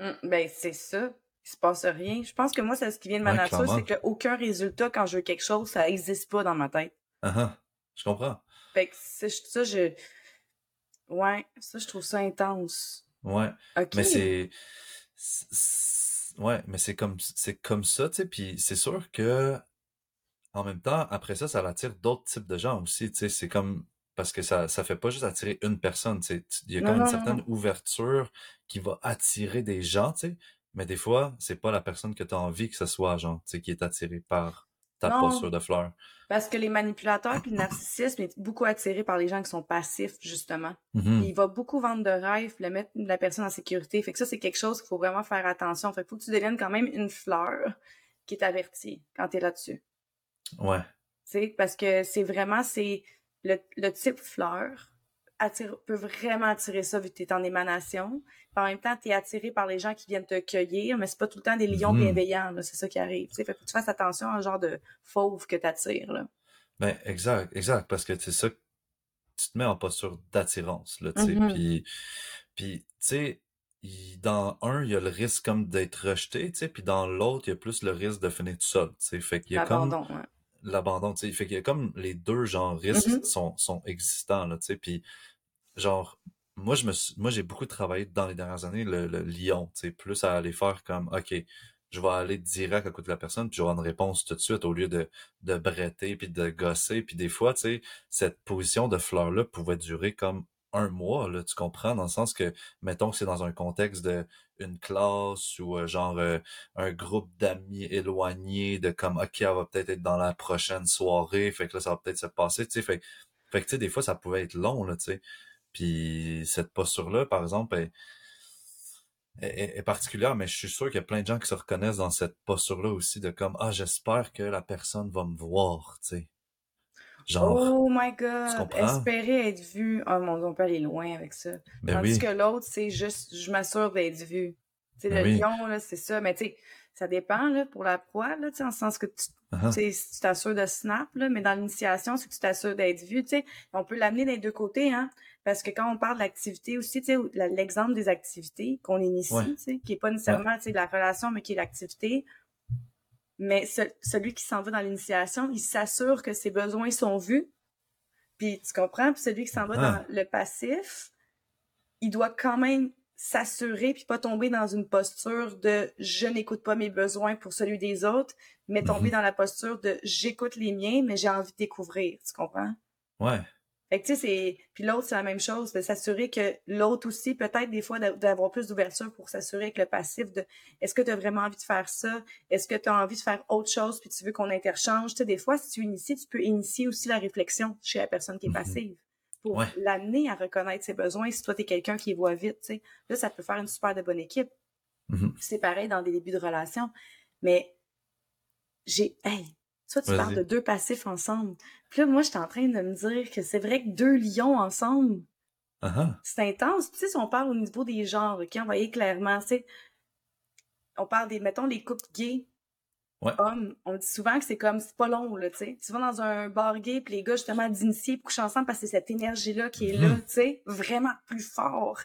Hum, Ben, c'est ça. Il se passe rien. Je pense que moi, c'est ce qui vient de ma Ouais, nature, c'est qu'aucun résultat quand je veux quelque chose, ça existe pas dans ma tête. Ah ah, je comprends. Fait que c'est- ça, je. Ouais, ça, je trouve ça intense. Ouais, mais c'est, ouais, mais c'est comme, c'est comme ça, tu sais, puis c'est sûr que, en même temps, après ça, ça attire d'autres types de gens aussi, tu sais, c'est comme, parce que ça, ça fait pas juste attirer une personne, tu sais, il y a Non, comme une non, non, certaine non. ouverture qui va attirer des gens, tu sais, mais des fois, c'est pas la personne que tu as envie que ce soit, genre, tu sais, qui est attirée par ta posture Non, de fleur. parce que les manipulateurs puis le narcissisme est beaucoup attiré par les gens qui sont passifs, justement. Mhm. Il va beaucoup vendre de rêves, le mettre la personne en sécurité. Fait que ça, c'est quelque chose qu'il faut vraiment faire attention. Fait que faut que tu deviennes quand même une fleur qui est avertie quand t'es là-dessus. Ouais, Tu sais, parce que c'est vraiment, c'est le, le type fleur attire, peut vraiment attirer ça vu que t'es en émanation. Puis en même temps, t'es attiré par les gens qui viennent te cueillir, mais c'est pas tout le temps des lions Mhm. bienveillants. C'est ça qui arrive. Tu fait que faut que tu fasses attention à un genre de fauve que t'attires, là. ben, exact, exact, parce que c'est ça, tu te mets en posture d'attirance, là, tu sais, Mhm. puis, puis, tu sais, dans un, il y a le risque comme d'être rejeté, tu sais, puis dans l'autre, il y a plus le risque de finir tout seul, tu sais, fait qu'il y a comme ouais. L'abandon, tu sais, fait qu'il y a comme les deux, genre, risques Mhm. sont, sont existants, là, tu sais, puis, genre, moi, je me suis- moi, j'ai beaucoup travaillé dans les dernières années le, le lion, tu sais, plus à aller faire comme, OK, je vais aller direct à côté de la personne, puis je vais avoir une réponse tout de suite au lieu de, de bretter, puis de gosser. Puis des fois, tu sais, cette position de fleur-là pouvait durer comme un mois, là, tu comprends, dans le sens que, mettons que c'est dans un contexte de une classe ou euh, genre euh, un groupe d'amis éloignés, de comme, OK, elle va peut-être être dans la prochaine soirée, fait que là, ça va peut-être se passer, tu sais, fait, fait que, tu sais, des fois, ça pouvait être long, là, tu sais. Puis cette posture-là, par exemple, est, est, particulière, mais je suis sûr qu'il y a plein de gens qui se reconnaissent dans cette posture-là aussi, de comme, ah, j'espère que la personne va me voir, tu sais. Genre, oh my god, espérer être vu. Oh mon dieu, on peut aller loin avec ça. Ben Tandis que l'autre, c'est juste, je m'assure d'être vu. Tu sais, ben le lion, là, c'est ça. Mais tu sais, ça dépend, là, pour la proie, là, tu sais, en sens que tu, tu t'assures de snap, là, mais dans l'initiation, c'est que tu t'assures d'être vu, tu sais. On peut l'amener des deux côtés, hein. Parce que quand on parle d'activité aussi, tu sais, l'exemple des activités qu'on initie, tu sais, qui est pas nécessairement, tu sais, la relation, mais qui est l'activité, mais celui qui s'en va dans l'initiation, il s'assure que ses besoins sont vus. Puis tu comprends? Puis celui qui s'en va ah. dans le passif, il doit quand même s'assurer puis pas tomber dans une posture de je n'écoute pas mes besoins pour celui des autres, mais tomber mm-hmm. dans la posture de j'écoute les miens, mais j'ai envie de découvrir. Tu comprends? Ouais. Fait que tu sais, c'est. Puis l'autre, c'est la même chose, de s'assurer que l'autre aussi, peut-être des fois, d'avoir plus d'ouverture pour s'assurer que le passif de est-ce que tu as vraiment envie de faire ça? Est-ce que tu as envie de faire autre chose puis tu veux qu'on interchange? Tu sais, des fois, si tu inities, tu peux initier aussi la réflexion chez la personne qui est mm-hmm. passive pour l'amener à reconnaître ses besoins si toi, tu es quelqu'un qui voit vite, tu sais. Là, ça peut faire une super de bonne équipe. Mm-hmm. C'est pareil dans des débuts de relation. Mais j'ai. Hey, toi, tu parles de deux passifs ensemble. Puis là, moi, j'étais en train de me dire que c'est vrai que deux lions ensemble, uh-huh. c'est intense. Tu sais, si on parle au niveau des genres, OK, on voyait clairement, tu sais, on parle des, mettons, les couples gays, hommes, on dit souvent que c'est comme, c'est pas long, là, tu sais. Tu vas dans un bar gay, puis les gars, justement, d'initier, couchent ensemble parce que c'est cette énergie-là qui est là, mm-hmm. tu sais, vraiment plus fort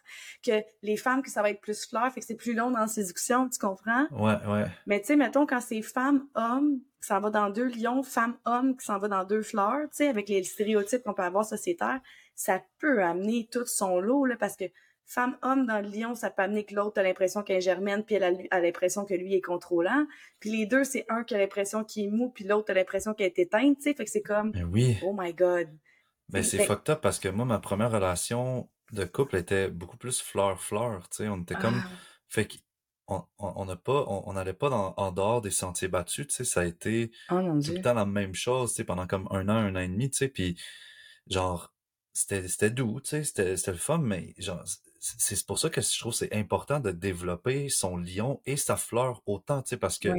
que les femmes, que ça va être plus fleur, fait que c'est plus long dans la séduction, tu comprends? Ouais, ouais. Mais tu sais, mettons, quand c'est femme, homme, ça va dans deux lions, femme-homme, qui s'en va dans deux fleurs, tu sais, avec les stéréotypes qu'on peut avoir sociétaires, ça peut amener tout son lot, là, parce que femme-homme dans le lion, ça peut amener que l'autre a l'impression qu'elle est germaine, puis elle a, l'impression que lui est contrôlant. Puis les deux, c'est un qui a l'impression qu'il est mou, puis l'autre a l'impression qu'elle est éteinte, tu sais, fait que c'est comme, oui. oh my god. Ben, c'est fucked up parce que moi, ma première relation de couple était beaucoup plus fleur-fleur, tu sais, on était comme, ah. fait que on n'a pas, on n'allait pas dans, en dehors des sentiers battus, tu sais, ça a été oh, tout le temps la même chose, tu sais, pendant comme un an, un an et demi, tu sais, puis genre, c'était, c'était doux, tu sais, c'était, c'était le fun, mais genre, c'est pour ça que je trouve c'est important de développer son lion et sa fleur autant, tu sais, parce que,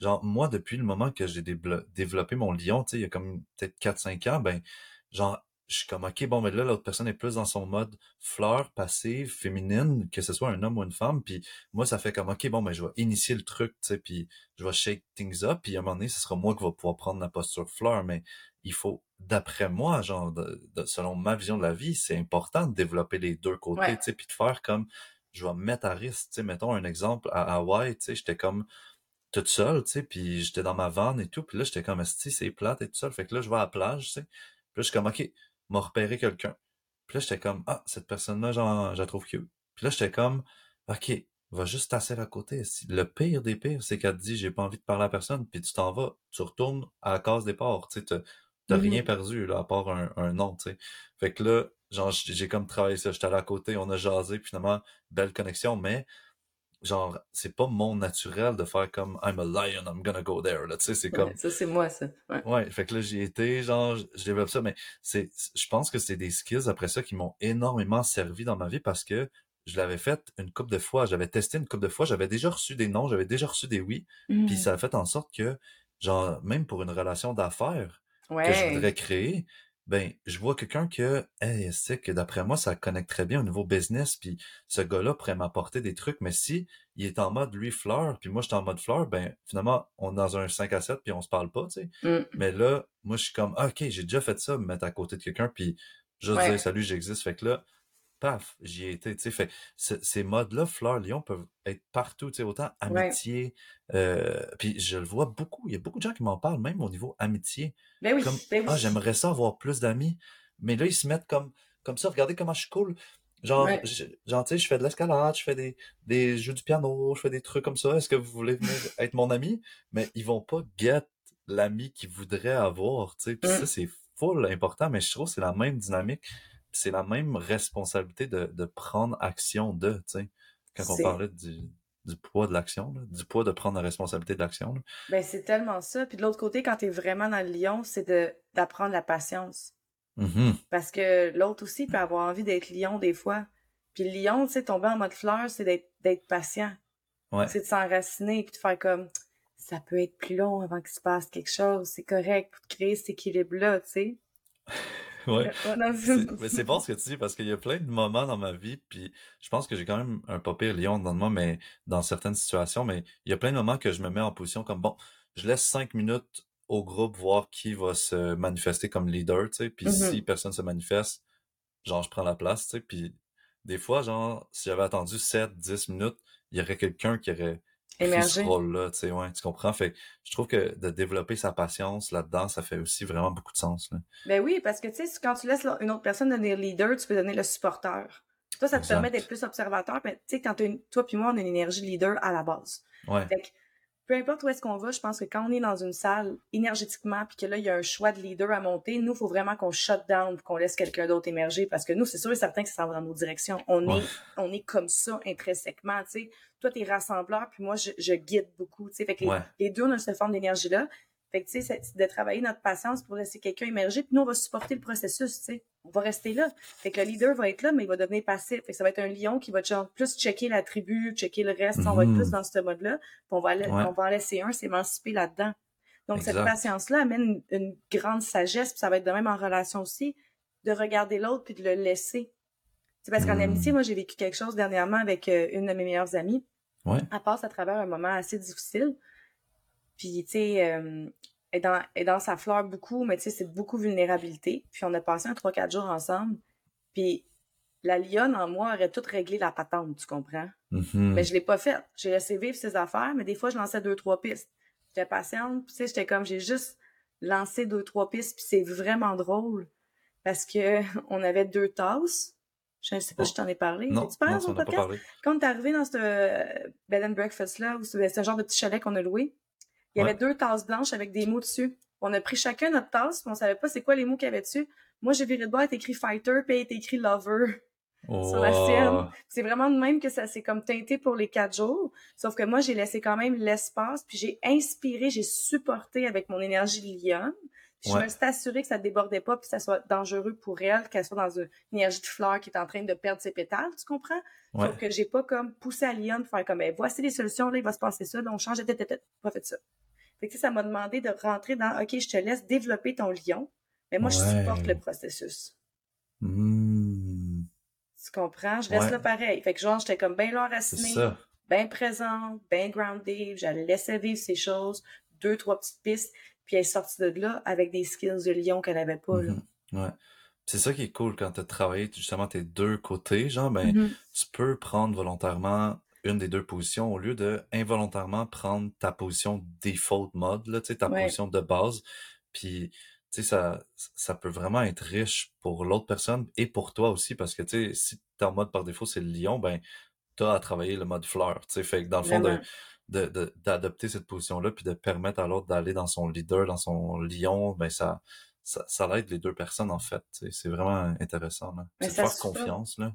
genre, moi, depuis le moment que j'ai développé mon lion, tu sais, il y a comme peut-être 4-5 ans, ben, genre, je suis comme, OK, bon, mais là, l'autre personne est plus dans son mode fleur, passive, féminine, que ce soit un homme ou une femme. Puis moi, ça fait comme, OK, bon, mais je vais initier le truc, tu sais, puis je vais shake things up. Puis à un moment donné, ce sera moi qui va pouvoir prendre la posture fleur. Mais il faut, d'après moi, genre, selon ma vision de la vie, c'est important de développer les deux côtés, tu sais, puis de faire comme, je vais me mettre à risque, tu sais, mettons un exemple, à Hawaï, tu sais, j'étais comme toute seule, tu sais, puis j'étais dans ma vanne et tout, puis là, j'étais comme, si c'est plate et tout seul, fait que là, je vais à la plage, tu sais, puis là, je suis comme, OK, m'a repéré quelqu'un. Puis là, j'étais comme, ah, cette personne-là, genre, je la trouve cute. Puis là, j'étais comme, OK, va juste t'asseoir à côté. Le pire des pires, c'est qu'elle te dit, j'ai pas envie de parler à personne, puis tu t'en vas, tu retournes à la case départ, tu sais, t'as mm-hmm. rien perdu, là, à part un, un nom, tu sais. Fait que là, genre, j'ai comme travaillé ça, j'étais à côté, on a jasé, puis finalement, belle connexion, mais genre, c'est pas mon naturel de faire comme I'm a lion, I'm gonna go there. Là, tu sais, c'est comme. ça, c'est moi, ça. Ouais. ouais. fait que là, j'y étais, genre, je développe ça, mais c'est, je pense que c'est des skills après ça qui m'ont énormément servi dans ma vie parce que je l'avais fait une couple de fois, j'avais testé une couple de fois, j'avais déjà reçu des noms, j'avais déjà reçu des oui, puis mmh. ça a fait en sorte que, genre, même pour une relation d'affaires que je voudrais créer, ben je vois quelqu'un que hey, c'est que d'après moi ça connecte très bien au niveau business puis ce gars-là pourrait m'apporter des trucs mais si il est en mode lui fleur puis moi je suis en mode fleur ben finalement on est dans un 5 à 7 puis on se parle pas tu sais mmh. mais là moi je suis comme ah, OK j'ai déjà fait ça me mettre à côté de quelqu'un puis je ouais. dire salut j'existe fait que là paf, j'y ai été, tu sais, fait, ces modes-là, Fleur Lyon, peuvent être partout, tu sais, autant amitié, euh, puis je le vois beaucoup, il y a beaucoup de gens qui m'en parlent, même au niveau amitié. Ben oui, comme, ben ah, j'aimerais ça avoir plus d'amis, mais là, ils se mettent comme, comme ça, regardez comment je suis cool, Genre, Ouais. genre tu sais, je fais de l'escalade, je fais des, des jeux du piano, je fais des trucs comme ça. Est-ce que vous voulez venir être mon ami? Mais ils vont pas get l'ami qu'ils voudraient avoir, tu sais. Puis ça, Mm. c'est full important, mais je trouve que c'est la même dynamique, c'est la même responsabilité de, de prendre action de, tu sais. Quand on parlait du, du poids de l'action, du poids de prendre la responsabilité de l'action. ben, c'est tellement ça. Puis de l'autre côté, quand tu es vraiment dans le lion, c'est d'apprendre la patience. Mhm. Parce que l'autre aussi peut avoir envie d'être lion des fois. Puis le lion, tu sais, tomber en mode fleur, c'est d'être d'être patient. Ouais. C'est de s'enraciner puis de faire comme ça peut être plus long avant qu'il se passe quelque chose, c'est correct pour créer cet équilibre-là, tu sais. Ouais. Mais c'est bon ce que tu dis parce qu'il y a plein de moments dans ma vie, puis je pense que j'ai quand même un pas pire lion dans moi, mais dans certaines situations, mais il y a plein de moments que je me mets en position comme bon, je laisse cinq minutes au groupe voir qui va se manifester comme leader, tu sais, puis si personne se manifeste, genre je prends la place, tu sais, puis des fois, genre, si j'avais attendu 7, 10 minutes, il y aurait quelqu'un qui aurait pris ce Émerger. rôle-là, tu sais, ouais, tu comprends? Fait je trouve que de développer sa patience là-dedans, ça fait aussi vraiment beaucoup de sens, là. Ben oui, parce que tu sais, quand tu laisses la- une autre personne devenir leader, tu peux devenir le supporter. Toi, ça te permet d'être plus observateur. Mais tu sais, quand une- toi puis moi, on a une énergie leader à la base. Ouais. Fait peu importe où est-ce qu'on va, je pense que quand on est dans une salle énergétiquement, puis que là, il y a un choix de leader à monter, nous, il faut vraiment qu'on shut down, qu'on laisse quelqu'un d'autre émerger, parce que nous, c'est sûr et certain que ça s'en va dans nos directions. On Ouais. est, on est comme ça intrinsèquement, tu sais. Toi, t'es rassembleur, puis moi, je, je guide beaucoup, tu sais. Fait que les deux, on a cette forme d'énergie-là. Fait que, tu sais, de travailler notre patience pour laisser quelqu'un émerger, puis nous, on va supporter le processus, tu sais. On va rester là. Fait que le leader va être là, mais il va devenir passif. Fait que ça va être un lion qui va genre plus checker la tribu, checker le reste. On va être plus dans ce mode-là. Puis on va, Ouais. on va en laisser un s'émanciper là-dedans. Donc, cette patience-là amène une, une grande sagesse, puis ça va être de même en relation aussi, de regarder l'autre puis de le laisser. C'est parce qu'en Mm. amitié, moi, j'ai vécu quelque chose dernièrement avec euh, une de mes meilleures amies. Ouais. Elle passe à travers un moment assez difficile. Puis, tu sais, euh, elle, dans, elle est dans sa fleur beaucoup, mais tu sais, c'est beaucoup vulnérabilité. Puis, on a passé un 3-4 jours ensemble. Puis, la lionne en moi aurait tout réglé la patente, tu comprends? Mhm. Mais je l'ai pas faite. J'ai laissé vivre ses affaires, mais des fois, je lançais deux, trois pistes. J'étais patiente, tu sais, j'étais comme, j'ai juste lancé deux, trois pistes, puis c'est vraiment drôle. Parce que on avait deux tasses. Je sais pas si je t'en ai parlé. Non, tu parles non, pas podcast? parlé. Quand est arrivé dans ce euh, bed and breakfast là, où c'est c'est un genre de petit chalet qu'on a loué, il y avait deux tasses blanches avec des mots dessus. On a pris chacun notre tasse, puis on savait pas c'est quoi les mots qu'il y avait dessus. Moi, j'ai viré de bord, il était écrit fighter, puis il était écrit lover sur la Wow. sienne. C'est vraiment de même que ça s'est comme teinté pour les quatre jours. Sauf que moi, j'ai laissé quand même l'espace, puis j'ai inspiré, j'ai supporté avec mon énergie lionne. Puis Ouais. je me suis assurée que ça débordait pas, puis que ça soit dangereux pour elle, qu'elle soit dans une énergie de fleur qui est en train de perdre ses pétales, tu comprends? Ouais. Sauf que j'ai pas comme poussé à Lyon pour faire comme, ben, voici les solutions, là, il va se passer ça, là, on change de tête, tête, tête. Pas fait ça. Fait que, tu sais, ça m'a demandé de rentrer dans, OK, je te laisse développer ton lion, mais moi, je supporte le processus. Hmm. Tu comprends? Je reste là pareil. Fait que genre, j'étais comme bien là enracinée, bien présente, bien grounded, je la laissais vivre ses choses, deux, trois petites pistes, puis elle est sortie de là avec des skills de lion qu'elle avait pas, là. Mhm. Ouais. C'est ça qui est cool quand tu as travaillé justement tes deux côtés, genre, ben, Mhm. tu peux prendre volontairement une des deux positions au lieu de involontairement prendre ta position default mode, là, tu sais, ta Ouais. position de base. Puis, tu sais, ça, ça peut vraiment être riche pour l'autre personne et pour toi aussi, parce que, tu sais, si t'es en mode par défaut, c'est le lion, ben, t'as à travailler le mode fleur, tu sais. Fait que dans le fond, de, Vraiment. de, de- d'adopter cette position-là, puis de permettre à l'autre d'aller dans son leader, dans son lion, ben, ça, ça, ça l'aide les deux personnes, en fait. C'est vraiment intéressant, C'est de faire confiance, là.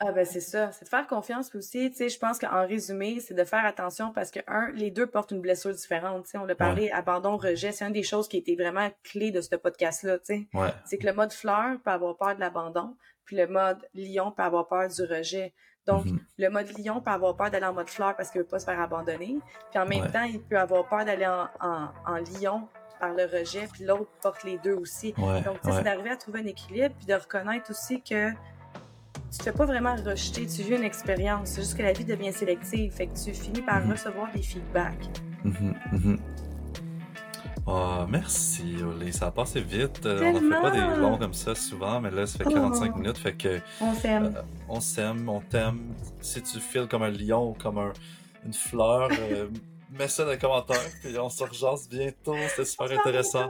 Ah ben c'est ça, c'est de faire confiance puis aussi, tu sais, je pense qu'en résumé, c'est de faire attention parce que un, les deux portent une blessure différente, tu sais, on l'a parlé, abandon, rejet, c'est une des choses qui était vraiment clé de ce podcast-là, tu sais. Ouais. C'est que le mode fleur peut avoir peur de l'abandon, puis le mode lion peut avoir peur du rejet. Donc, Mhm. le mode lion peut avoir peur d'aller en mode fleur parce qu'il veut pas se faire abandonner, puis en même Ouais. temps, il peut avoir peur d'aller en, en, en lion par le rejet, puis l'autre porte les deux aussi. Ouais. Donc, tu sais, c'est ouais. d'arriver à trouver un équilibre, puis de reconnaître aussi que tu te fais pas vraiment rejeter, tu vis une expérience. C'est juste que la vie devient sélective, fait que tu finis par Mhm. recevoir des feedbacks. Mhm. Ah, merci, Olé. Ça a passé vite. Euh, on n'en fait pas des longs comme ça souvent, mais là, ça fait Oh. 45 minutes. Fait que On s'aime. euh, on s'aime, on t'aime. Si tu files comme un lion ou comme un- une fleur, euh, mets ça dans les commentaires. Puis on se rejase bientôt. C'était super intéressant.